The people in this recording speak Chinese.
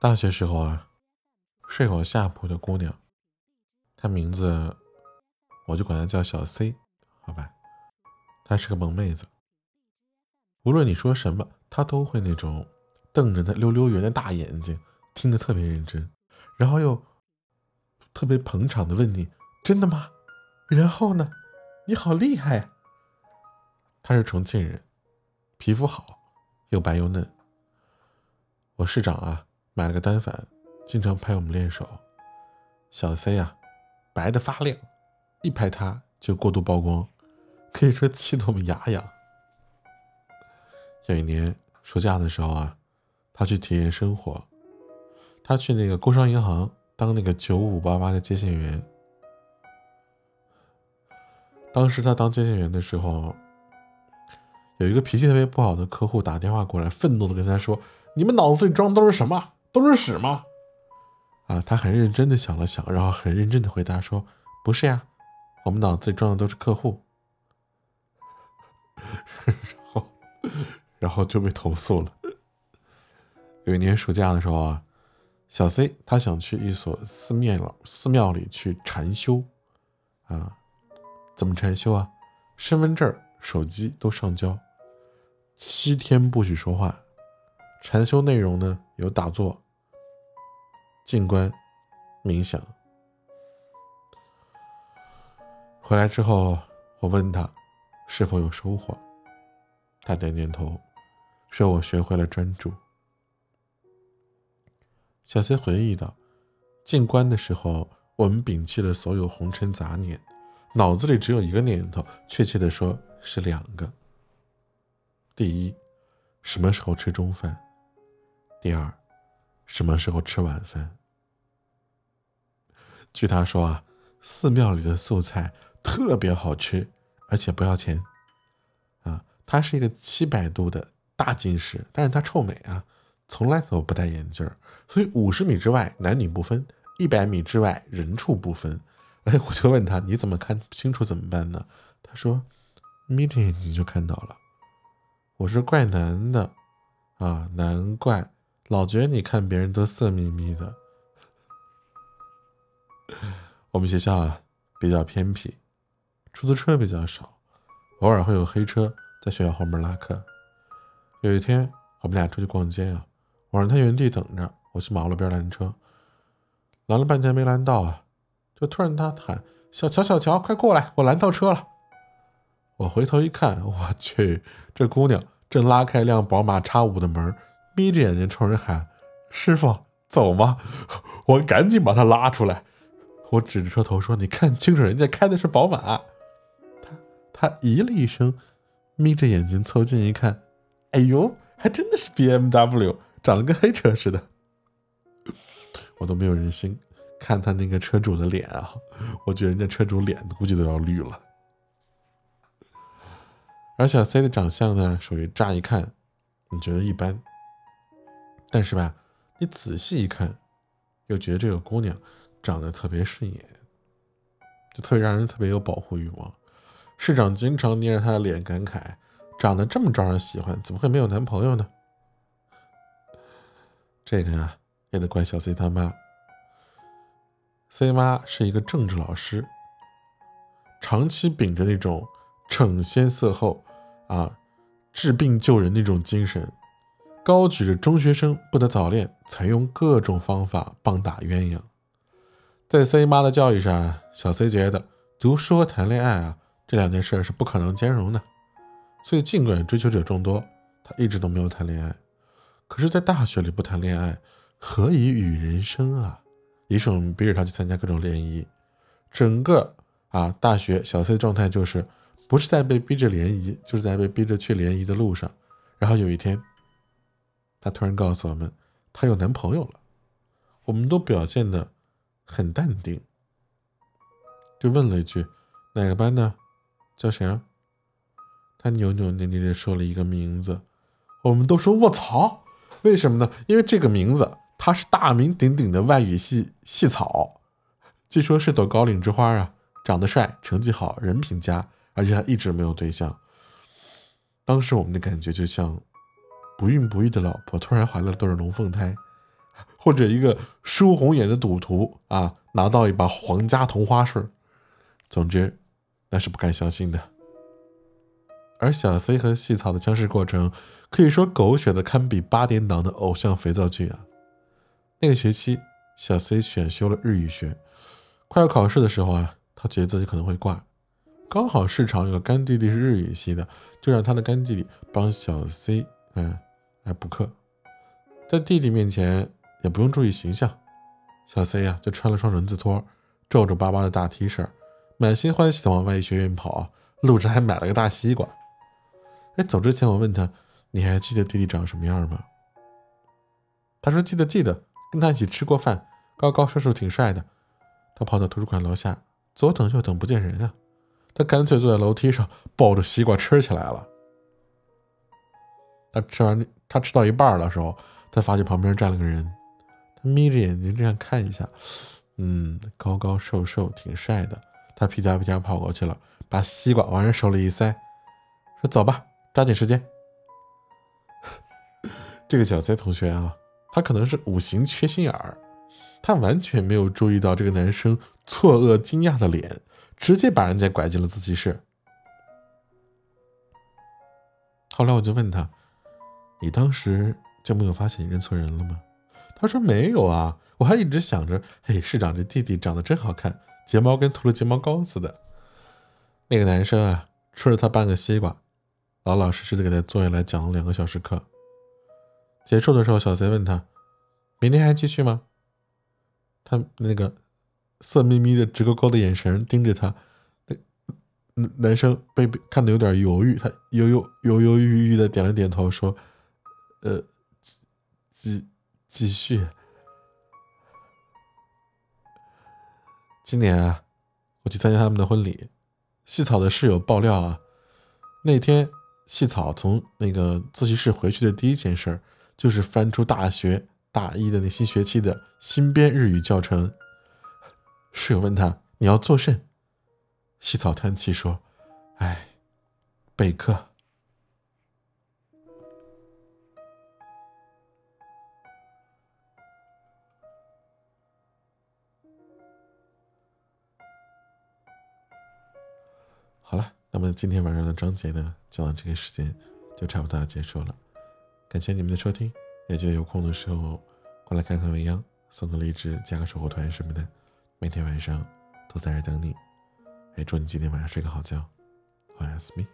大学时候啊，睡我下铺的姑娘，她名字我就管她叫小 C，好吧？她是个萌妹子，无论你说什么，她都会那种瞪着那溜溜圆的大眼睛，听得特别认真，然后又特别捧场的问你：“真的吗？”然后呢？你好厉害！她是重庆人，皮肤好，又白又嫩。我市长啊。买了个单反，经常拍我们练手。小 C 啊，白的发亮，一拍他就过度曝光，可以说气得我们牙痒。有一年暑假的时候啊，他去体验生活，他去那个工商银行当那个九五八八的接线员。当时他当接线员的时候，有一个脾气特别不好的客户打电话过来，愤怒的跟他说：“你们脑子里装的都是什么？”都是屎吗？啊，他很认真的想了想，然后很认真的回答说：“不是呀，我们脑子里装的都是客户。”然后，然后就被投诉了。有一年暑假的时候啊，小 C 他想去一所寺庙寺庙里去禅修，啊，怎么禅修啊？身份证、手机都上交，七天不许说话。禅修内容呢，有打坐、静观、冥想。回来之后，我问他是否有收获，他点点头，说我学会了专注。小 C 回忆道：“静观的时候，我们摒弃了所有红尘杂念，脑子里只有一个念头，确切的说是两个。第一，什么时候吃中饭？”第二，什么时候吃晚饭？据他说啊，寺庙里的素菜特别好吃，而且不要钱。啊，他是一个七百度的大近视，但是他臭美啊，从来都不戴眼镜儿所以五十米之外男女不分，一百米之外人畜不分。哎，我就问他，你怎么看不清楚怎么办呢？他说，眯着眼睛就看到了。我说怪难的，啊，难怪。老觉得你看别人都色眯眯的。我们学校啊比较偏僻，出租车比较少，偶尔会有黑车在学校后面拉客。有一天我们俩出去逛街啊，我让他原地等着，我去马路边拦车，拦了半天没拦到啊，就突然他喊：“小乔，小乔，快过来，我拦到车了。”我回头一看，我去，这姑娘正拉开一辆宝马叉五的门。眯着眼睛冲人喊：“师傅，走吗？” 我赶紧把她拉出来。我指着车头说：“你看清楚，人家开的是宝马。”他他咦了一声，眯着眼睛凑近一看，哎呦，还真的是 BMW，长得跟黑车似的。我都没有忍心看他那个车主的脸啊！我觉得人家车主脸估计都要绿了。而小 C 的长相呢，属于乍一看你觉得一般。但是吧，你仔细一看，又觉得这个姑娘长得特别顺眼，就特别让人特别有保护欲望。市长经常捏着她的脸感慨：长得这么招人喜欢，怎么会没有男朋友呢？这个呀，也得怪小 C 他妈。C 妈是一个政治老师，长期秉着那种惩先色后啊，治病救人那种精神。高举着中学生不得早恋，采用各种方法棒打鸳鸯。在 C 妈的教育上，小 C 觉得读书和谈恋爱啊这两件事是不可能兼容的，所以尽管追求者众多，他一直都没有谈恋爱。可是，在大学里不谈恋爱，何以与人生啊？于是我们逼着他去参加各种联谊。整个啊大学，小 C 的状态就是不是在被逼着联谊，就是在被逼着去联谊的路上。然后有一天。她突然告诉我们，她有男朋友了。我们都表现的很淡定，就问了一句：“哪个班的？叫谁啊？”他扭扭捏捏的说了一个名字。我们都说：“卧槽！”为什么呢？因为这个名字，他是大名鼎鼎的外语系系草，据说是朵高岭之花啊，长得帅，成绩好，人品佳，而且还一直没有对象。当时我们的感觉就像……不孕不育的老婆突然怀了对龙凤胎，或者一个输红眼的赌徒啊，拿到一把皇家同花顺。总之，那是不敢相信的。而小 C 和细草的相识过程，可以说狗血的堪比八点档的偶像肥皂剧啊。那个学期，小 C 选修了日语学，快要考试的时候啊，他觉得自己可能会挂。刚好市场有个干弟弟是日语系的，就让他的干弟弟帮小 C 嗯来补课。在弟弟面前也不用注意形象，小 C 呀就穿了双人字拖，皱皱巴巴的大 T 恤，满心欢喜的往外语学院跑，路上还买了个大西瓜。哎，走之前我问他：“你还记得弟弟长什么样吗？”他说：“记得，记得，跟他一起吃过饭，高高瘦瘦，挺帅的。”他跑到图书馆楼下，左等右等不见人啊，他干脆坐在楼梯上抱着西瓜吃起来了。他吃完，他吃到一半的时候，他发现旁边站了个人，他眯着眼睛这样看一下，嗯，高高瘦瘦，挺帅的。他屁颠屁颠跑过去了，把西瓜往人手里一塞，说：“走吧。”抓紧时间。这个小 C 同学啊，他可能是五行缺心眼儿，他完全没有注意到这个男生错愕惊讶的脸，直接把人家拐进了自习室。后来我就问他：“你当时就没有发现你认错人了吗？”他说：“没有啊，我还一直想着，嘿，市长这弟弟长得真好看，睫毛跟涂了睫毛膏似的。”那个男生啊，吃了他半个西瓜。老老实实的给他坐下来讲了两个小时课，结束的时候，小 C 问他：“明天还继续吗？”他那个色眯眯的、直勾勾的眼神盯着他，那男生被看的有点犹豫，他犹犹犹犹豫豫的点了点头，说：“呃，继继续。”今年啊，我去参加他们的婚礼，细草的室友爆料啊，那天。细草从那个自习室回去的第一件事儿，就是翻出大学大一的那新学期的新编日语教程。室友问他：“你要做甚？”细草叹气说：“哎，备课。”那么今天晚上的章节呢，讲到这个时间就差不多要结束了。感谢你们的收听，也记得有空的时候过来看看未央，送个荔枝，加个守护团什么的，每天晚上都在这等你。也祝你今天晚上睡个好觉，晚安，me。